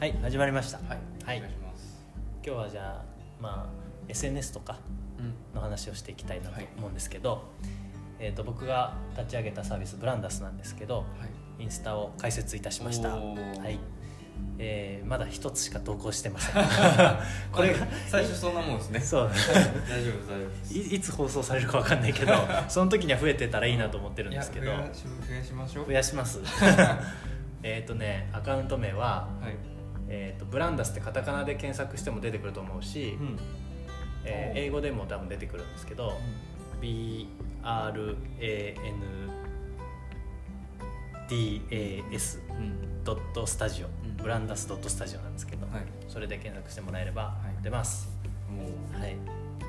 はい始まりましたはい、はいお願いします。今日はじゃあまあ SNS とかうん、の話をしていきたいなとはい思うんですけど、えー、と僕が立ち上げたサービスブランダスなんですけどはい。インスタを開設いたしましたはい、えーまだ一つしか投稿してません これが 最初そんなもんですね。そう大丈夫大丈夫。い いつ放送されるかわかんないけどその時には増えてたらいいなと思ってるんですけどいや増やし増やしましょう。増やしますえっとねアカウント名は、はい。えー、とブランダスってカタカナで検索しても出てくると思うし、ん。えー英語でも多分出てくるんですけど、うん。ドットスタジオ、んブランダスドットスタジオなんですけど、はい。それで検索してもらえればはい出ます、もう。はい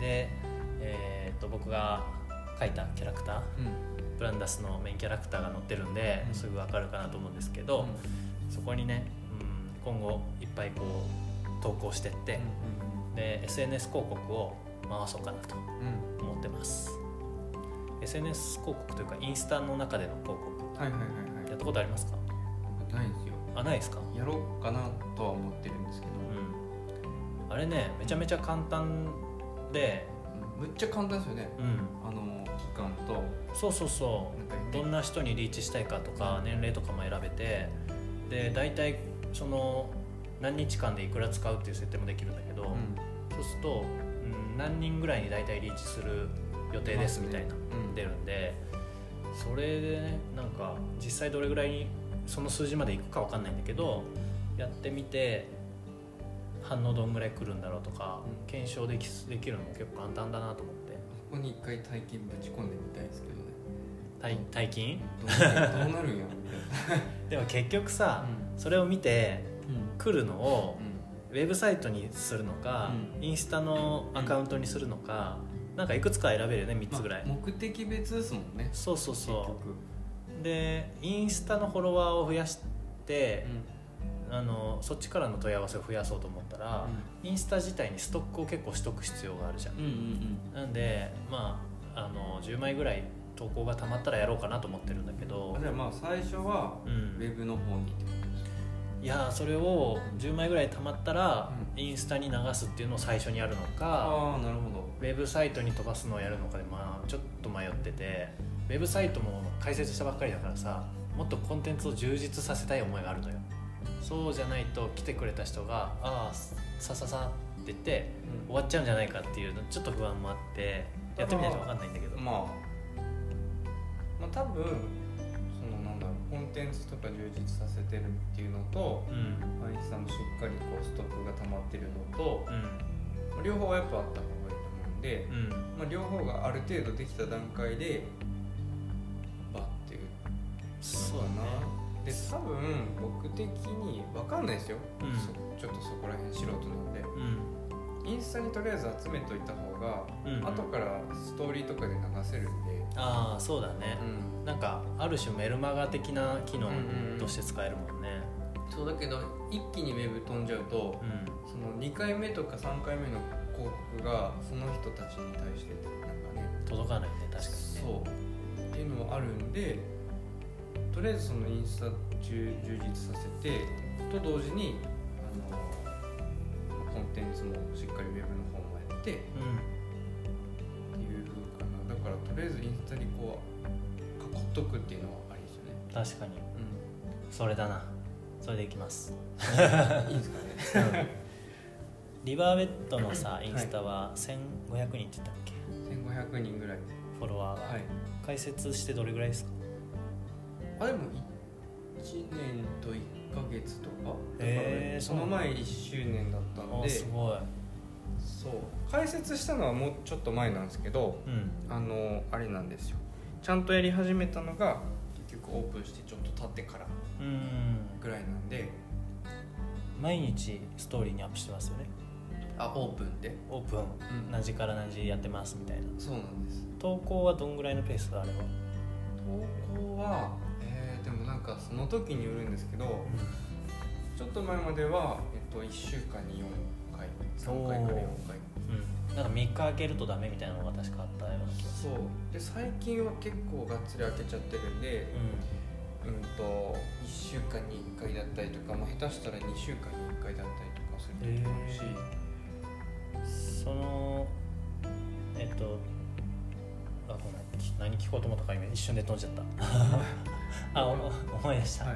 で、えー、と僕が書いたキャラクターうん。ブランダスのメインキャラクターが載ってるんで、うんすぐ分かるかなと思うんですけど、そこにね、うん、今後いっぱいこう投稿してって、で SNS 広告を回そうかなとうん。うん。思ってます。SNS 広告というかインスタの中での広告。はいはいはいやったことありますか？はい。ないんですよ。あないですか？やろうかなとは思ってるんですけど。うん。あれねめちゃめちゃ簡単で。むっちゃ簡単ですよね。うん。あの期間と。そうそうそう。どんな人にリーチしたいかとか年齢とかも選べて。で大体その何日間でいくら使うっていう設定もできるんだけど、うん。そうすると、うん、何人ぐらいに大体リーチする予定ですみたいなうん出るんでそれでねなんか実際どれぐらいにその数字までいくかわかんないんだけどやってみて反応どんぐらい来るんだろうとか、うん検証できできるのも結構簡単だなと思ってここに一回体験ぶち込んでみたいですけどね。大大金？どうなるどうなるんや。でも結局さ、それを見て来るのをウェブサイトにするのか、うん。インスタのアカウントにするのか、なんかいくつか選べるよね3つぐらい、まあ目的別ですもんね。そうそう結そ局。うでインスタのフォロワーを増やして、あのそっちからの問い合わせを増やそうと思ったら、インスタ自体にストックを結構しとく必要があるじゃん、うんうんうん。なんでまああの10枚ぐらい投稿がたまったらやろうかなと思ってるんだけど。じゃあまあ最初はうウんェブの方にってことですいやーそれを10枚ぐらいたまったら、うインスタに流すっていうのを最初にやるのかああなるほど。ウェブサイトに飛ばすのをやるのかでまあちょっと迷ってて。ウェブサイトも開設したばっかりだからさもっとコンテンツを充実させたい思いがあるのよ。そうじゃないと来てくれた人が「ああさささ」って言って終わっちゃうんじゃないかっていうのちょっと不安もあってやってみないと分かんないんだけど。まあまあ多分そのなんだろうコンテンツとか充実させてるっていうのとうん。アインスタもしっかりこうストックが溜まってるのとうん。まあ両方やっぱあった方がいいと思うんで、うん。まあ、両方がある程度できた段階でバッていうそなね。で多分僕的に分かんないですよ、うん。そちょっとそこら辺素人なんで。うんインスタにとりあえず集めといた方が、うん後からストーリーとかで流せるんで、ああそうだね、うん。なんかある種メルマガ的な機能うんうんうんとして使えるもんね。そうだけど一気にウェブ飛んじゃうとうん。その2回目とか3回目の広告がその人たちに対してなんかね届かないね確かにね。そう。っていうのもあるんでとりあえずそのインスタ充充実させてと同時にあのコンテンツもしっかりウェブの方もやってってうんいう風かな。だからとりあえずインスタにこう囲っとくっていうのはありですよね。確かに。それだな。それでいきます。う んいいですかね。リバーベッドのさインスタは1500人って言ったっけ？1500人ぐらい。フォロワーが、はい。開設してどれぐらいですか？あでも1年と1ヶ月とか。だからへーその前1周年だったんあですごい。そう。開設したのはもうちょっと前なんですけどうん。あのあれなんですよ。ちゃんとやり始めたのが結局オープンしてちょっと経ってからうん。ぐらいなんで。毎日ストーリーにアップしてますよね。あオープンで？オープン、ん。何時から何時やってますみたいな。そうなんです。投稿はどんぐらいのペースだあれは投稿はかその時によるんですけどちょっと前までは、えっと、1週間に4回3回から4回。うん。なんか3日開けるとダメみたいなのが確かあったような気がすそう。で最近は結構がっつり開けちゃってるんでるうんと1週間に1回だったりとか、まあ、下手したら2週間に1回だったりとかする時もあるし、そのえっとあごめん。き何聞こうと思ったか今一瞬で飛んじゃった あお思い出した、はい。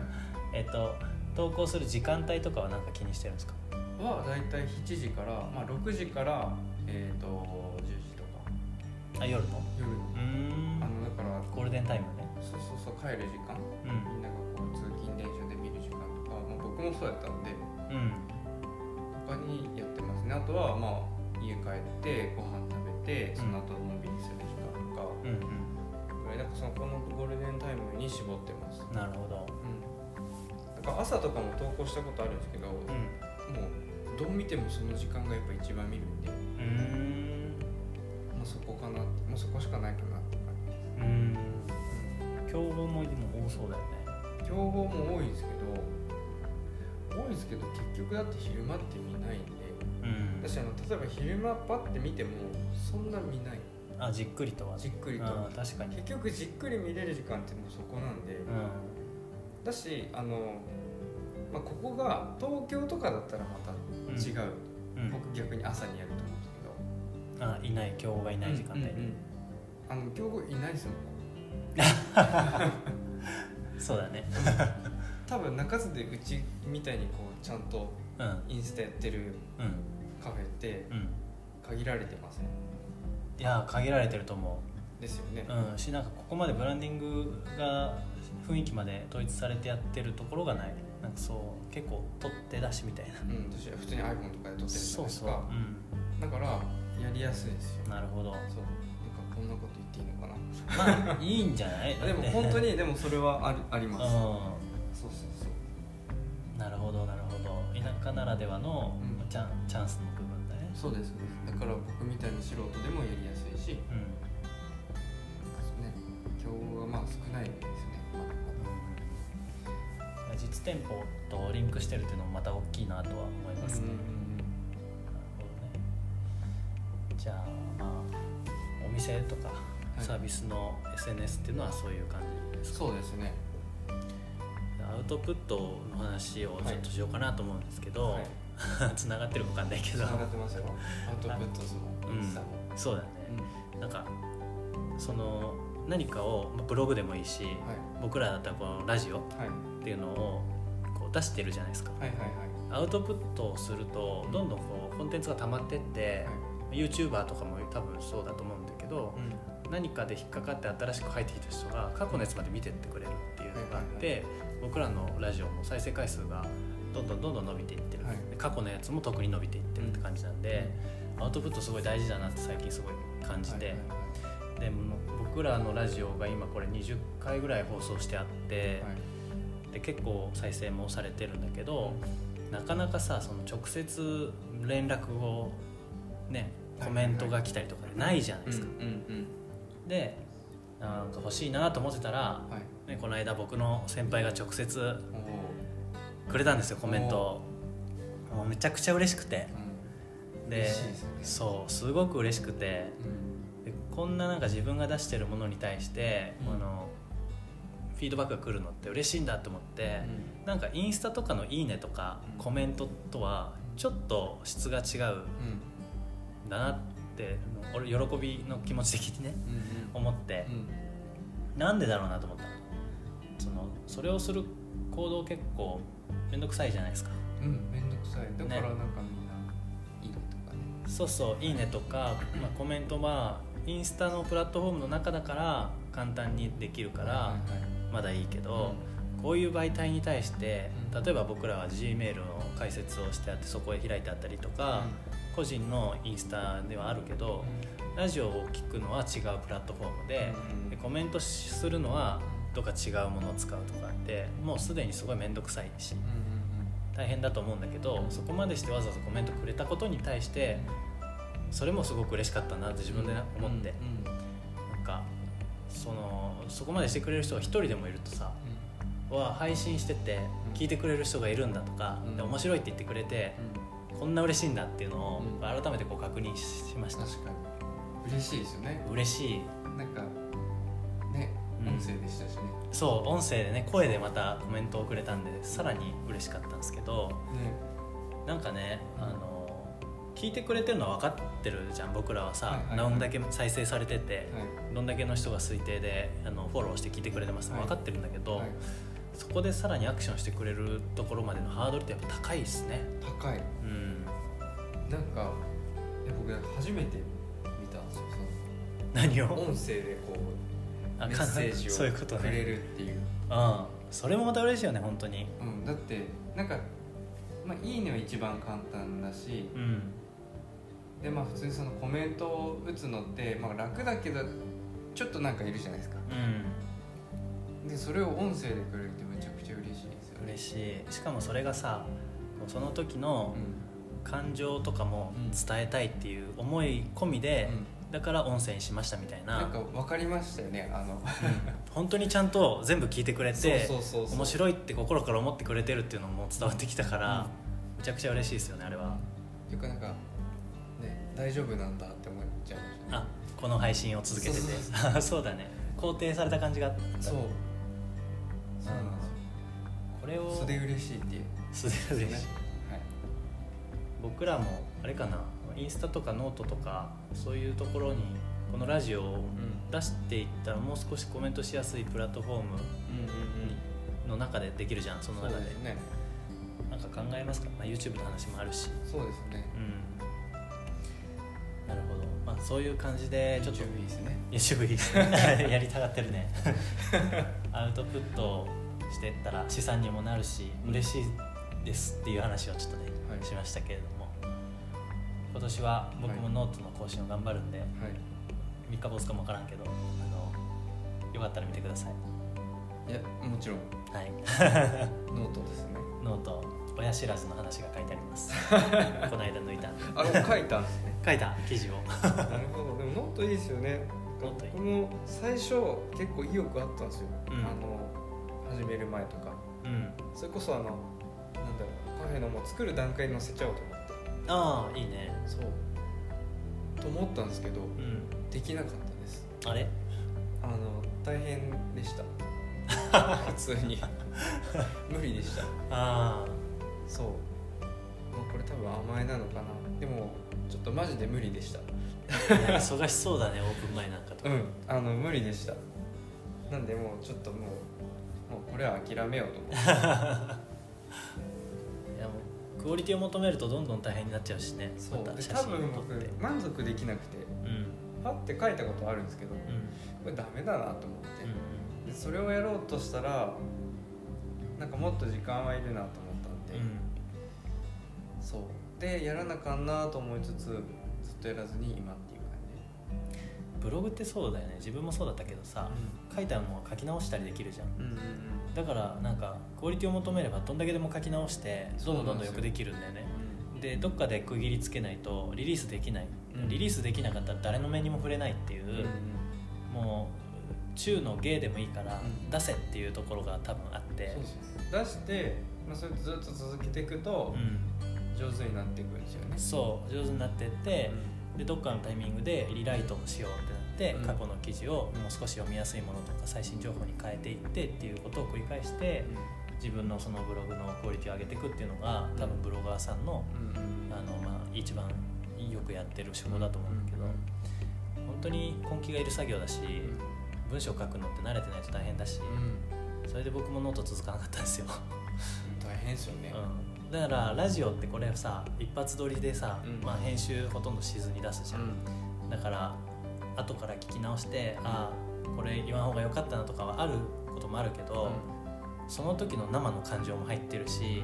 えっと投稿する時間帯とかは何か気にしてるんですか？はだいたい7時から、まあ、6時から、えー、と10時とか。あ夜の？夜の。うーん。あのだからゴールデンタイムね。そうそうそう帰る時間。うん。みんながこう通勤電車で見る時間とか、まあ、僕もそうやったんで。うん。他にやってますね。あとはまあ家帰ってご飯食べてその後のんびりする時間とか。うんぐらいなんかそのこのゴールデンタイムに絞ってます、うんなるほど。うん、だから朝とかも投稿したことあるんですけど、もうん。うどう見てもその時間がやっぱ一番見るんで。うーん。もうそこかなってもうそこしかないかなって感じです。うーん。競合もでも多そうだよね。競合も多いですけど多いですけど結局だって昼間って見ないんで。うん。私あの例えば昼間パッて見てもそんな見ないあじっくりとは。じっくりと。確かに。結局じっくり見れる時間ってもうそこなんで、うだしあの、まあ、ここが東京とかだったらまた違う、ん。うん。僕逆に朝にやると思うんですけど。あいない競合がいない時間帯に、うんうんうん。あの競合いないですもん そうだね。多分中津でうちみたいにこうちゃんとうん。うんインスタやってるカフェってうん。限られてません？いや限られてると思ですよね、ううん。しなんかここまでブランディングが雰囲気まで統一されてやってるところがない。なんかそう結構取って出しみたいな。うん、私は普通に iPhone とかで撮ってるじゃないそうそう、ですかうん、だからやりやすいですよ。なるほど。そう。なんかこんなこと言っていいのかな。まあいいんじゃない？でも本当に でもそれはあるあります。うそうそうそう。んなるほどなるほど。田舎ならではのうん。チャンチャンスの部分そうですね。だから僕みたいな素人でもやりやすいし。うん。ね。競合がまあ少ないですね。まだま実店舗とリンクしてるっていうのもまた大きいなとは思いますね、なるほどね。じゃあまあお店とかいサービスの SNS っていうのはそういう感じですか、そうですね。アウトプットの話をちょっとしようかなと思うんですけど、はい つながってるか分かんないけど。つながってますよ。アウトプットズもうん。そうだね、なんかその何かをまあブログでもいいし、はい。僕らだったらこのラジオっはい。ていうのをこう出してるじゃないですか。はいはいはい。アウトプットをするとどんどんこうコンテンツが溜まってって、YouTuber とかも多分そうだと思うんだけど何かで引っかかって新しく入ってきた人が過去のやつまで見てってくれるっていうのがあって、僕らのラジオも再生回数がどんどんどんどん伸びていってる、はいで過去のやつも特に伸びていってるって感じなんで、アウトプットすごい大事だなって最近すごい感じて、はいはいでも僕らのラジオが今これ20回ぐらい放送してあって、はい。で結構再生もされてるんだけどなかなかさその直接連絡をねコメントが来たりとかでないじゃないですか、うんうんでなんか欲しいなと思ってたら、うんはい。ね、この間僕の先輩が直接くれたんですよコメント。をもうめちゃくちゃ嬉しくて。うん。でね。そうすごく嬉しくて。うん。でこんななんか自分が出してるものに対して、うん。あのフィードバックが来るのって嬉しいんだと思って、なんかインスタとかの「いいね」とかうん。コメントとはちょっと質が違うんうんだなって俺喜びの気持ち的にねうん。思って。うん。なんでだろうなと思ったの？そのそれをする行動結構面倒くさいじゃないですか。うんめんどくさい。だからなんかみんないいねとかね。そうそう「いいね」とか、まあ、コメントはインスタのプラットフォームの中だから簡単にできるからまだいいけど、こういう媒体に対してうん。例えば僕らは G メールの解説をしてあってそこへ開いてあったりとか、個人のインスタではあるけど、ラジオを聞くのは違うプラットフォームで,、うん。でコメントするのはどっか違うものを使うとかってもうすでにすごい面倒くさいし大変だと思うんだけどそこまでしてわざわざコメントくれたことに対してそれもすごく嬉しかったなって自分で思って、なんかそのそこまでしてくれる人が一人でもいるとさは配信しててうん。聞いてくれる人がいるんだとか、うん。で面白いって言ってくれてこんな嬉しいんだっていうのをうん。改めてこう確認しました、確かに。嬉しいですよね。嬉しい。なんか音声でしたしね。そう音声でね声でまたコメントをくれたんでさらに嬉しかったんですけどね。なんかねあの聞いてくれてるのは分かってるじゃん僕らはさ、はいはいはい。どんだけ再生されてて、はい。どんだけの人が推定であのフォローして聞いてくれてますのはい。分かってるんだけど、はい。そこでさらにアクションしてくれるところまでのハードルってやっぱ高いですね。高い。うん。なんかいや僕初めて見たんですよ何を？音声でこうあメッセージそういうことをくれねるっていう。うん。それもまた嬉しいよね本当に。うん、だってなんか、まあ、いいねは一番簡単だし。うん。でまあ普通にそのコメントを打つのって、まあ、楽だけどちょっとなんかいるじゃないですか。うん。でそれを音声でくれるってめちゃくちゃ嬉しいですよね。嬉しい。しかもそれがさその時のう感情とかもうん伝えたいっていう思い込みで、だから音声にしましたみたいな。なんか分かりましたよねあの。本当にちゃんと全部聞いてくれてそうそうそうそう。面白いって心から思ってくれてるっていうのも伝わってきたから、めちゃくちゃ嬉しいですよねあれは、っていうかなんかね大丈夫なんだって思っちゃいましたね。あこの配信を続けてて。そう そうだね。肯定された感じがあった。そう。そうなんこれをですよ素で嬉しいっていう。素で嬉しい。はい。僕らもあれかなインスタとかノートとかそういうところにこのラジオを出していったらもう少しコメントしやすいプラットフォームの中でできるじゃんその中で。ね。なんか考えますか、まあ、YouTube の話もあるし。そうですね。うん。なるほど、まあ、そういう感じでちょっと。YouTube いいですね。YouTube いいですね。やりたがってるね。アウトプットしてったら資産にもなるし嬉しいですっていう話をちょっとね、はい。しましたけれども今年は僕もノートの更新を頑張るんで、はい。三日坊主かもわからんけどあのよかったら見てください。いやもちろん。はい。ノートですね。ノート親知らずの話が書いてあります。この間抜いたあれも書いたんですね。書いた記事を。なるほど。でもノートいいですよね。ノートいい。僕も最初結構意欲あったんですよ、うん。あの始める前とか。うん。それこそあのなんだろうカフェのもう作る段階に載せちゃおうと思ってああいいね。そう。と思ったんですけどうん。できなかったです。あれ？あの大変でした。普通に。無理でした。あそう、まあ、これ多分甘えなのかな。でもちょっとマジで無理でした。忙しそうだね オープン前なんかと。か、うん。あの無理でした。なんでもうちょっともうもうこれは諦めようと思って クオリティを求めるとどんどん大変になっちゃうしね。そう。でま多分僕満足できなくてうん。パッて書いたことあるんですけどうん。これダメだなと思って、うでそれをやろうとしたらなんかもっと時間はいるなと思ったんで、んうん。そう。でやらなあかんなと思いつつずっとやらずに今っていう感ブログってそうだよね。自分もそうだったけどさ、書いたものを書き直したりできるじゃん。じうんうん。だからなんかクオリティを求めればどんだけでも書き直してどんどんどんどんよくできるんだよね。でどっかで区切りつけないとリリースできない、うん。リリースできなかったら誰の目にも触れないっていう、うんうん。もう中の芸でもいいからうん。出せっていうところが多分あって。そうそう出して、まあ、それずっと続けていくとうん。上手になっていくんですよね、そう上手になってって、でどっかのタイミングでリライトをしようってなって、うん。過去の記事をもう少し読みやすいものとか最新情報に変えていってっていうことを繰り返して自分のそのブログのクオリティを上げていくっていうのが多分ブロガーさんのあの、まあ、一番よくやってる手法だと思うんだけど、本当に根気がいる作業だし、文章を書くのって慣れてないと大変だし、うん。それで僕もノート続かなかったんですよ、大変ですよね、うん、だからラジオってこれさ一発撮りでさ、うん。まあ、編集ほとんどしずに出すじゃん、だから後から聞き直して、ああこれ言わん方が良かったなとかはあることもあるけど、その時の生の感情も入ってるし、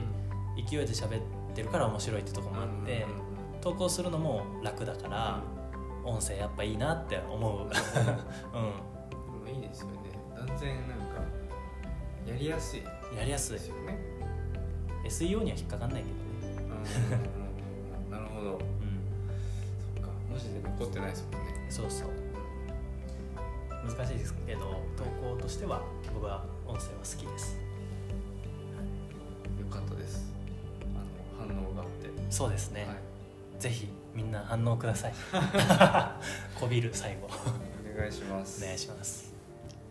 勢いで喋ってるから面白いってとこもあって、投稿するのも楽だから、音声やっぱいいなって思う、うん、でもいいですよね。断然なんかやりやすい。やりやすい。ですよね SEO には引っかかんないけどね、うんなるほど。うん、そっか。文字で残ってないですもんね。そうそう。難しいですけど投稿としては僕は音声は好きです。よかったです。あの反応があって。そうですね、はい。ぜひみんな反応ください。こびる最後。お願いします。お願いします。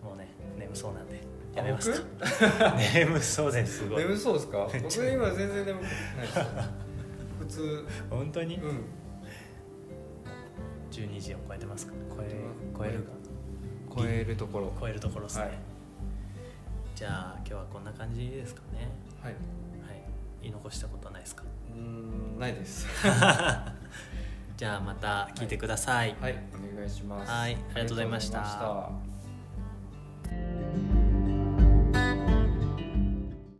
もうね眠そうなんでややめますか 眠そうですすごい。眠そうですか？僕今全然眠くないです。よ 普通。本当に？うん。12時を超えてますか？超え超えるか？超えるところ。超えるところですね、はい。じゃあ今日はこんな感じですかね。はい。はい。言い残したことはないですか？うーんないです。じゃあまた聞いてください、はい。お願いします。はい。ありがとうございました